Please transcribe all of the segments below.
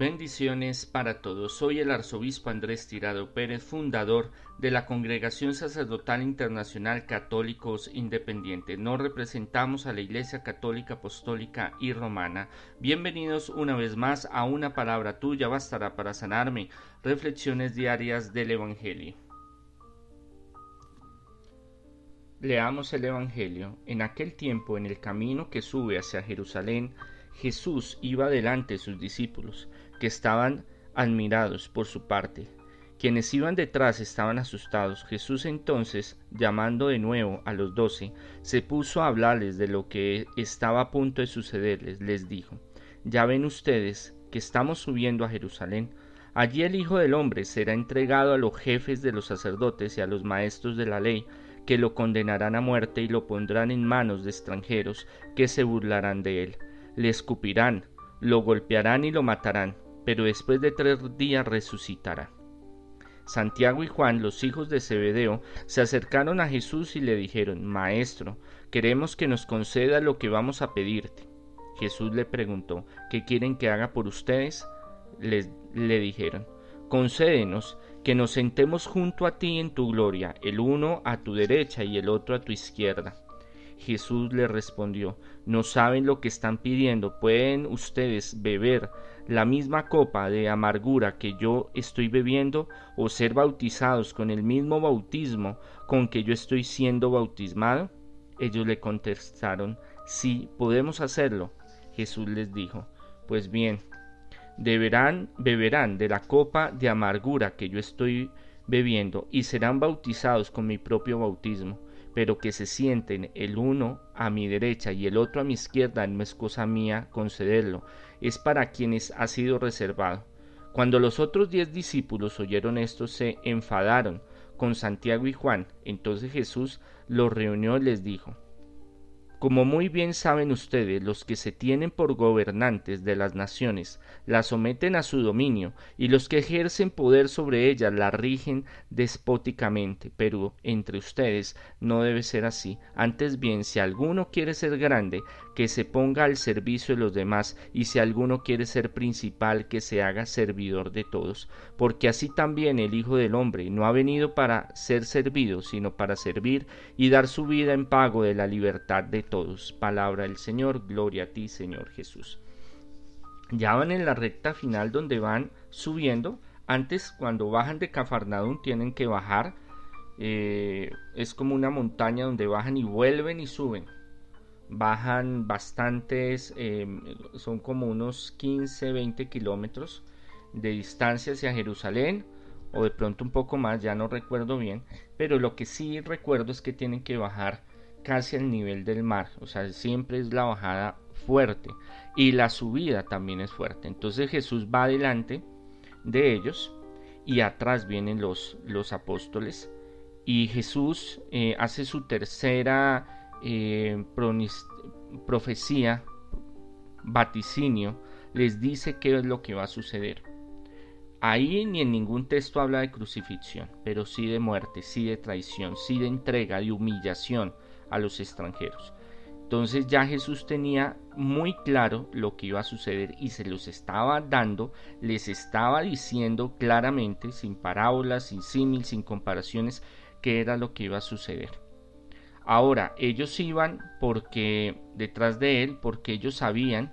Bendiciones para todos. Soy el arzobispo Andrés Tirado Pérez, fundador de la Congregación Sacerdotal Internacional Católicos Independientes. Nos representamos a la Iglesia Católica Apostólica y Romana. Bienvenidos una vez más a una palabra tuya bastará para sanarme. Reflexiones diarias del Evangelio. Leamos el Evangelio. En aquel tiempo, en el camino que sube hacia Jerusalén, Jesús iba delante de sus discípulos, que estaban admirados por su parte. Quienes iban detrás estaban asustados. Jesús entonces, llamando de nuevo a los doce, se puso a hablarles de lo que estaba a punto de sucederles. Les dijo, Ya ven ustedes que estamos subiendo a Jerusalén. Allí el Hijo del Hombre será entregado a los jefes de los sacerdotes y a los maestros de la ley, que lo condenarán a muerte y lo pondrán en manos de extranjeros, que se burlarán de él le escupirán, lo golpearán y lo matarán, pero después de tres días resucitará. Santiago y Juan, los hijos de Zebedeo, se acercaron a Jesús y le dijeron, Maestro, queremos que nos conceda lo que vamos a pedirte. Jesús le preguntó, ¿qué quieren que haga por ustedes? Les, le dijeron, concédenos que nos sentemos junto a ti en tu gloria, el uno a tu derecha y el otro a tu izquierda. Jesús le respondió, no saben lo que están pidiendo, pueden ustedes beber la misma copa de amargura que yo estoy bebiendo o ser bautizados con el mismo bautismo con que yo estoy siendo bautismado? Ellos le contestaron, sí, podemos hacerlo. Jesús les dijo, pues bien, deberán, beberán de la copa de amargura que yo estoy bebiendo y serán bautizados con mi propio bautismo pero que se sienten el uno a mi derecha y el otro a mi izquierda no es cosa mía concederlo, es para quienes ha sido reservado. Cuando los otros diez discípulos oyeron esto se enfadaron con Santiago y Juan. Entonces Jesús los reunió y les dijo, como muy bien saben ustedes, los que se tienen por gobernantes de las naciones las someten a su dominio, y los que ejercen poder sobre ellas la rigen despóticamente. Pero entre ustedes no debe ser así. Antes bien, si alguno quiere ser grande, que se ponga al servicio de los demás, y si alguno quiere ser principal, que se haga servidor de todos. Porque así también el Hijo del Hombre no ha venido para ser servido, sino para servir y dar su vida en pago de la libertad de todos. Palabra del Señor, gloria a ti, Señor Jesús. Ya van en la recta final donde van subiendo. Antes, cuando bajan de Cafarnaún, tienen que bajar. Eh, es como una montaña donde bajan y vuelven y suben. Bajan bastantes, eh, son como unos 15, 20 kilómetros de distancia hacia Jerusalén o de pronto un poco más, ya no recuerdo bien, pero lo que sí recuerdo es que tienen que bajar casi al nivel del mar, o sea, siempre es la bajada fuerte y la subida también es fuerte. Entonces Jesús va adelante de ellos y atrás vienen los, los apóstoles y Jesús eh, hace su tercera eh, profecía, vaticinio, les dice qué es lo que va a suceder. Ahí ni en ningún texto habla de crucifixión, pero sí de muerte, sí de traición, sí de entrega, de humillación, a los extranjeros. Entonces ya Jesús tenía muy claro lo que iba a suceder y se los estaba dando, les estaba diciendo claramente, sin parábolas, sin símil, sin comparaciones, qué era lo que iba a suceder. Ahora, ellos iban porque detrás de él, porque ellos sabían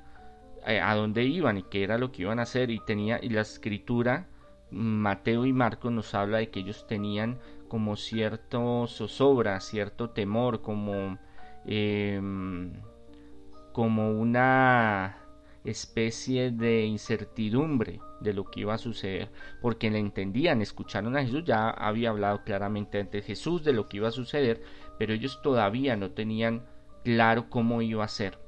eh, a dónde iban y qué era lo que iban a hacer. Y tenía y la escritura Mateo y Marcos nos habla de que ellos tenían como cierto zozobra, cierto temor, como, em, como una especie de incertidumbre de lo que iba a suceder, porque le entendían, escucharon a Jesús, ya había hablado claramente ante Jesús de lo que iba a suceder, pero ellos todavía no tenían claro cómo iba a ser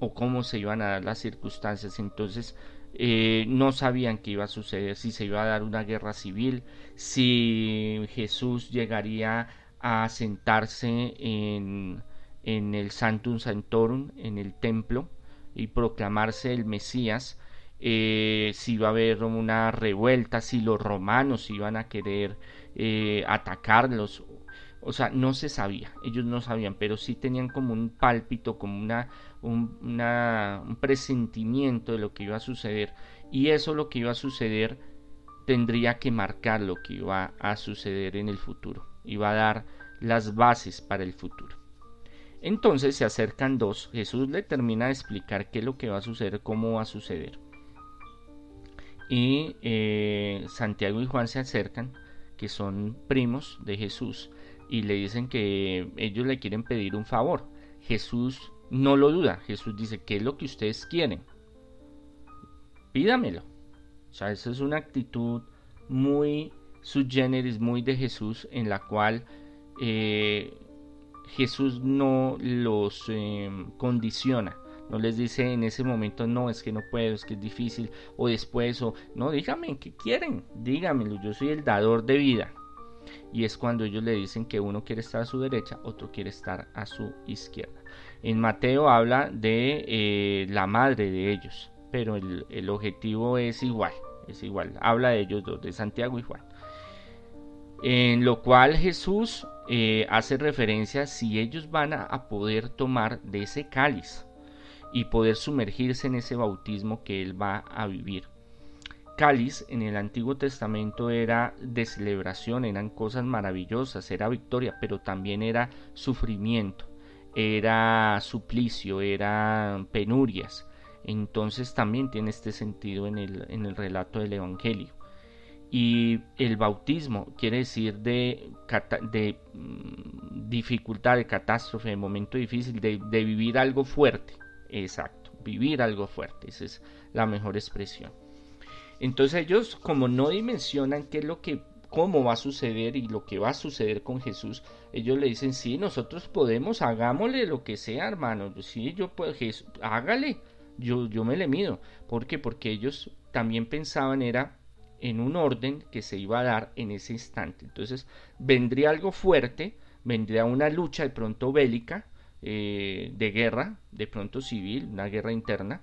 o cómo se iban a dar las circunstancias. Entonces eh, no sabían qué iba a suceder, si se iba a dar una guerra civil, si Jesús llegaría a sentarse en, en el Santum Santorum, en el templo, y proclamarse el Mesías, eh, si iba a haber una revuelta, si los romanos iban a querer eh, atacarlos, o sea, no se sabía, ellos no sabían, pero sí tenían como un pálpito, como una, un, un presentimiento de lo que iba a suceder. Y eso lo que iba a suceder tendría que marcar lo que iba a suceder en el futuro, iba a dar las bases para el futuro. Entonces se acercan dos, Jesús le termina de explicar qué es lo que va a suceder, cómo va a suceder. Y eh, Santiago y Juan se acercan, que son primos de Jesús, y le dicen que ellos le quieren pedir un favor. Jesús no lo duda, Jesús dice, ¿qué es lo que ustedes quieren? Pídamelo. O sea, esa es una actitud muy subgéneris, muy de Jesús, en la cual eh, Jesús no los em, condiciona. No les dice en ese momento, no, es que no puedo, es que es difícil, o después, o no, dígame, ¿qué quieren? Dígamelo, yo soy el dador de vida y es cuando ellos le dicen que uno quiere estar a su derecha, otro quiere estar a su izquierda. En Mateo habla de eh, la madre de ellos, pero el, objetivo es igual, es igual, habla de ellos dos, de Santiago y Juan. En lo cual Jesús eh, hace referencia si ellos van a poder tomar de ese cáliz y poder sumergirse en ese bautismo que él va a vivir cáliz en el Antiguo Testamento era de celebración, eran cosas maravillosas, era victoria, pero también era sufrimiento, era suplicio, eran penurias. Entonces también tiene este sentido en el, en el relato del Evangelio. Y el bautismo quiere decir de, de mm, dificultad, de catástrofe, de momento difícil, de, de vivir algo fuerte. Exacto, vivir algo fuerte, esa es la mejor expresión. Entonces ellos como no dimensionan qué es lo que cómo va a suceder y lo que va a suceder con Jesús, ellos le dicen, sí, nosotros podemos, hagámosle lo que sea, hermano, sí, yo puedo, Jesús, hágale, yo, yo me le mido. ¿Por qué? Porque ellos también pensaban era en un orden que se iba a dar en ese instante. Entonces vendría algo fuerte, vendría una lucha de pronto bélica, eh, de guerra, de pronto civil, una guerra interna,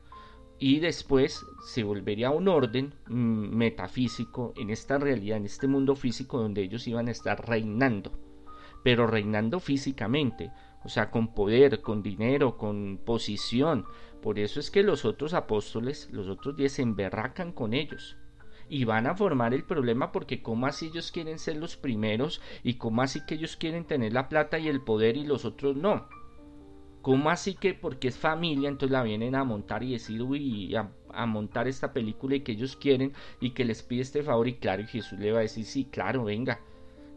y después se volvería un orden mm, metafísico en esta realidad, en este mundo físico donde ellos iban a estar reinando, pero reinando físicamente, o sea, con poder, con dinero, con posición. Por eso es que los otros apóstoles, los otros diez, se emberracan con ellos. Y van a formar el problema porque cómo así ellos quieren ser los primeros y cómo así que ellos quieren tener la plata y el poder y los otros no. ¿Cómo así que porque es familia, entonces la vienen a montar y decir, uy, a, montar esta película y que ellos quieren y que les pide este favor? Y claro, Jesús le va a decir, sí, claro, venga,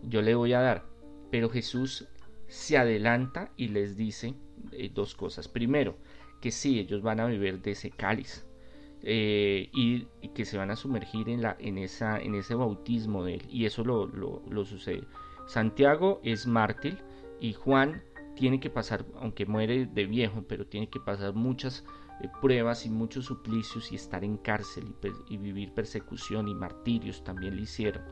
yo le voy a dar. Pero Jesús se adelanta y les dice eh, dos cosas. Primero, que sí, ellos van a beber de ese cáliz. Eh, y, que se van a sumergir en, la, en, esa, en ese bautismo de él. Y eso lo, lo, lo sucede. Santiago es mártir y Juan tiene que pasar, aunque muere de viejo, pero tiene que pasar muchas eh, pruebas y muchos suplicios y estar en cárcel y, vivir persecución y martirios también le hicieron.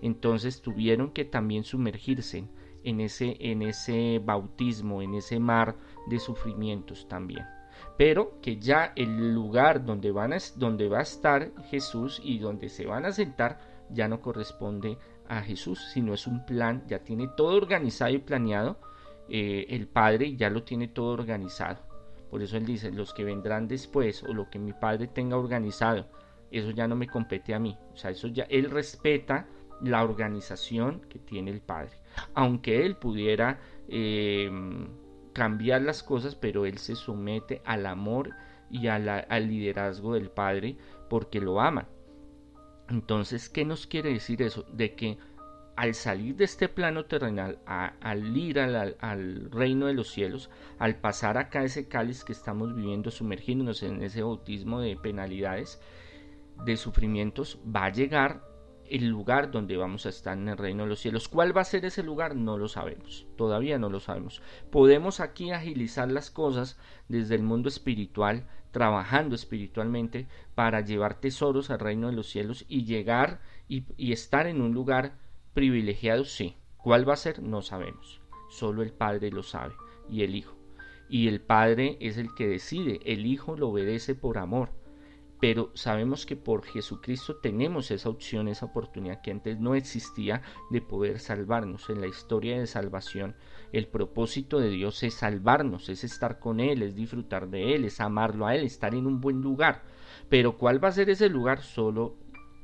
Entonces tuvieron que también sumergirse en ese, en ese bautismo, en ese mar de sufrimientos también. Pero que ya el lugar donde, van a, donde va a estar Jesús y donde se van a sentar ya no corresponde a Jesús, sino es un plan, ya tiene todo organizado y planeado eh, el Padre ya lo tiene todo organizado. Por eso Él dice, los que vendrán después o lo que mi Padre tenga organizado, eso ya no me compete a mí. O sea, eso ya, Él respeta la organización que tiene el Padre. Aunque Él pudiera eh, cambiar las cosas, pero Él se somete al amor y al liderazgo del Padre porque lo ama. Entonces, ¿qué nos quiere decir eso? De que al salir de este plano terrenal, al ir al, reino de los cielos, al pasar acá ese cáliz que estamos viviendo, sumergiéndonos en ese bautismo de penalidades, de sufrimientos, va a llegar el lugar donde vamos a estar en el reino de los cielos. ¿Cuál va a ser ese lugar? No lo sabemos, todavía no lo sabemos. Podemos aquí agilizar las cosas desde el mundo espiritual, trabajando espiritualmente para llevar tesoros al reino de los cielos y llegar y estar en un lugar privilegiados sí. ¿Cuál va a ser? No sabemos. Solo el Padre lo sabe y el Hijo. Y el Padre es el que decide. El Hijo lo obedece por amor. pero sabemos que por Jesucristo tenemos esa opción, esa oportunidad que antes no existía de poder salvarnos. En la historia de salvación, el propósito de Dios es salvarnos, es estar con Él, es disfrutar de Él, es amarlo a Él, estar en un buen lugar. Pero ¿cuál va a ser ese lugar? Solo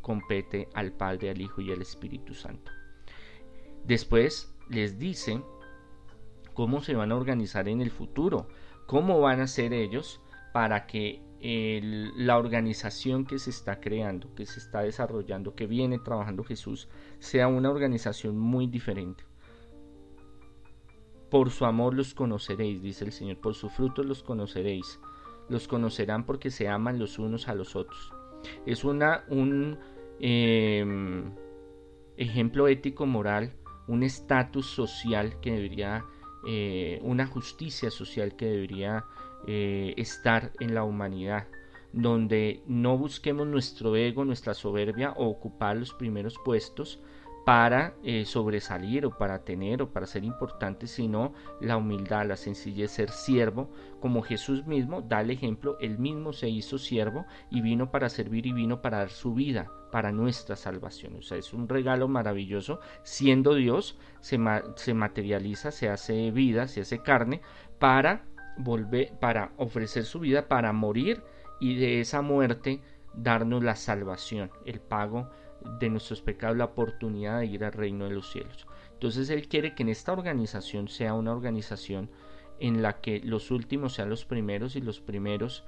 compete al Padre, al Hijo y al Espíritu Santo. Después les dice cómo se van a organizar en el futuro, cómo van a ser ellos para que la organización que se está creando, que se está desarrollando, que viene trabajando Jesús, sea una organización muy diferente. Por su amor los conoceréis, dice el Señor, por su frutos los conoceréis. Los conocerán porque se aman los unos a los otros. Es una, un em, ejemplo ético moral, un estatus social que debería, eh, una justicia social que debería eh, estar en la humanidad, donde no busquemos nuestro ego, nuestra soberbia o ocupar los primeros puestos para eh, sobresalir o para tener o para ser importante, sino la humildad, la sencillez, ser siervo, como Jesús mismo da el ejemplo, él mismo se hizo siervo y vino para servir y vino para dar su vida para nuestra salvación. O sea, es un regalo maravilloso. Siendo Dios, se, se materializa, se hace vida, se hace carne para volver para ofrecer su vida para morir y de esa muerte darnos la salvación, el pago de nuestros pecados, la oportunidad de ir al reino de los cielos. Entonces Él quiere que en esta organización sea una organización en la que los últimos sean los primeros y los primeros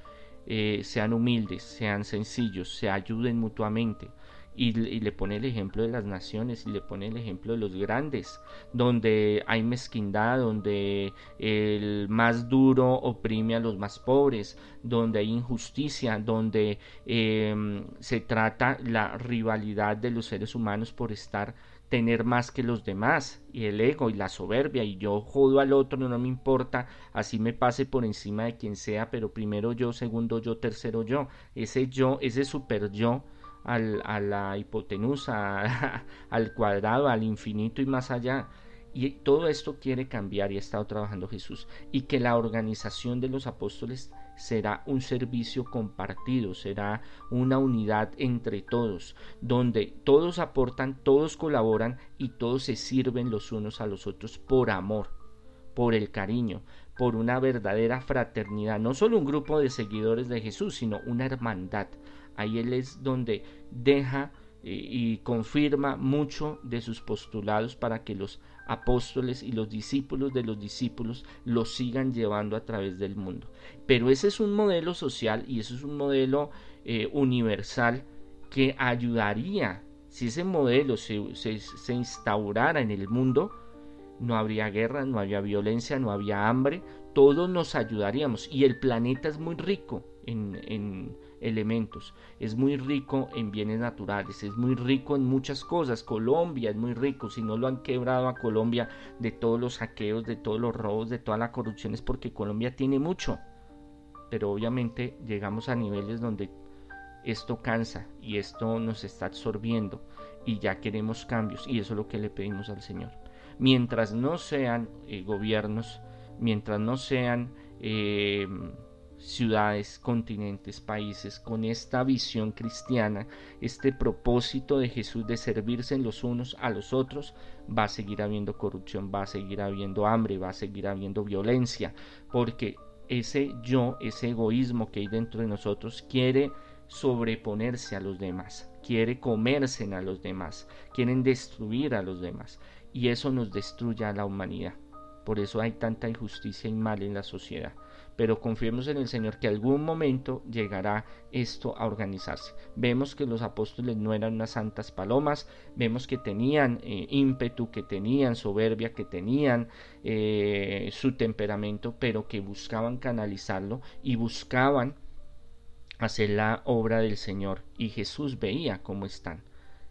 eh, sean humildes, sean sencillos, se ayuden mutuamente, y, le pone el ejemplo de las naciones y le pone el ejemplo de los grandes, donde hay mezquindad, donde el más duro oprime a los más pobres, donde hay injusticia, donde em, se trata la rivalidad de los seres humanos por estar tener más que los demás y el ego y la soberbia y yo jodo al otro no, me importa así me pase por encima de quien sea pero primero yo segundo yo tercero yo ese yo ese super yo a la hipotenusa, al cuadrado, al infinito y más allá. Y todo esto quiere cambiar y ha estado trabajando Jesús. Y que la organización de los apóstoles será un servicio compartido, será una unidad entre todos, donde todos aportan, todos colaboran y todos se sirven los unos a los otros por amor, por el cariño, por una verdadera fraternidad, no solo un grupo de seguidores de Jesús, sino una hermandad, Ahí él es donde deja y confirma mucho de sus postulados para que los apóstoles y los discípulos de los discípulos lo sigan llevando a través del mundo. Pero ese es un modelo social y ese es un modelo eh, universal que ayudaría, si ese modelo se, instaurara en el mundo, no habría guerra, no habría violencia, no habría hambre, todos nos ayudaríamos y el planeta es muy rico en elementos. Es muy rico en bienes naturales, es muy rico en muchas cosas. Colombia es muy rico, si no lo han quebrado a Colombia de todos los saqueos, de todos los robos, de toda la corrupción, es porque Colombia tiene mucho. Pero obviamente llegamos a niveles donde esto cansa y esto nos está absorbiendo y ya queremos cambios y eso es lo que le pedimos al Señor. Mientras no sean eh, gobiernos, mientras no sean eh, ciudades, continentes, países, con esta visión cristiana, este propósito de Jesús de servirse los unos a los otros, va a seguir habiendo corrupción, va a seguir habiendo hambre, va a seguir habiendo violencia, porque ese yo, ese egoísmo que hay dentro de nosotros quiere sobreponerse a los demás, quiere comerse a los demás, quieren destruir a los demás, y eso nos destruye a la humanidad. Por eso hay tanta injusticia y mal en la sociedad pero confiemos en el Señor que algún momento llegará esto a organizarse. Vemos que los apóstoles no eran unas santas palomas, vemos que tenían eh, ímpetu, que tenían soberbia, que tenían eh, su temperamento, pero que buscaban canalizarlo y buscaban hacer la obra del Señor. Y Jesús veía cómo están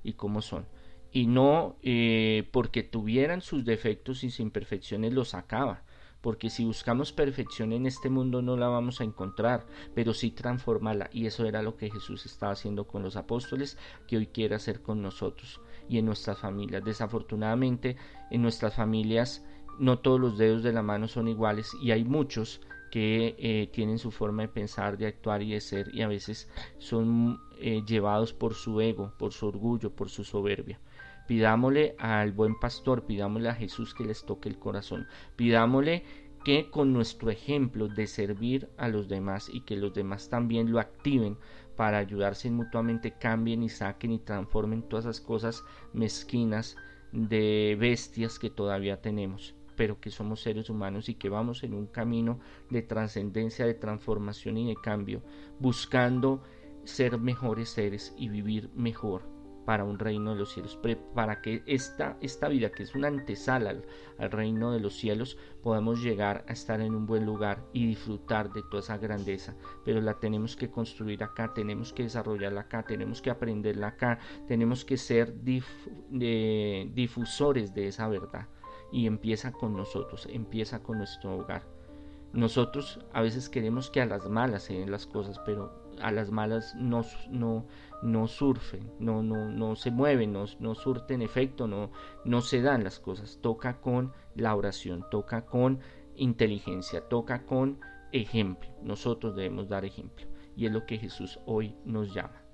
y cómo son. Y no eh, porque tuvieran sus defectos y sus imperfecciones los sacaba, porque si buscamos perfección en este mundo no la vamos a encontrar, pero sí transformarla. Y eso era lo que Jesús estaba haciendo con los apóstoles, que hoy quiere hacer con nosotros y en nuestras familias. Desafortunadamente, en nuestras familias no todos los dedos de la mano son iguales y hay muchos que eh, tienen su forma de pensar, de actuar y de ser y a veces son eh, llevados por su ego, por su orgullo, por su soberbia. Pidámosle al buen pastor, pidámosle a Jesús que les toque el corazón, pidámosle que con nuestro ejemplo de servir a los demás y que los demás también lo activen para ayudarse mutuamente, cambien y saquen y transformen todas esas cosas mezquinas de bestias que todavía tenemos pero que somos seres humanos y que vamos en un camino de trascendencia, de transformación y de cambio, buscando ser mejores seres y vivir mejor para un reino de los cielos, para que esta, esta vida, que es una antesala al, al, reino de los cielos, podamos llegar a estar en un buen lugar y disfrutar de toda esa grandeza. Pero la tenemos que construir acá, tenemos que desarrollarla acá, tenemos que aprenderla acá, tenemos que ser difusores de esa verdad y empieza con nosotros, empieza con nuestro hogar. Nosotros a veces queremos que a las malas se den las cosas, pero a las malas no, no, no surfen, no, no, no se mueven, no, no surten efecto, no, no se dan las cosas. Toca con la oración, toca con inteligencia, toca con ejemplo. Nosotros debemos dar ejemplo y es lo que Jesús hoy nos llama.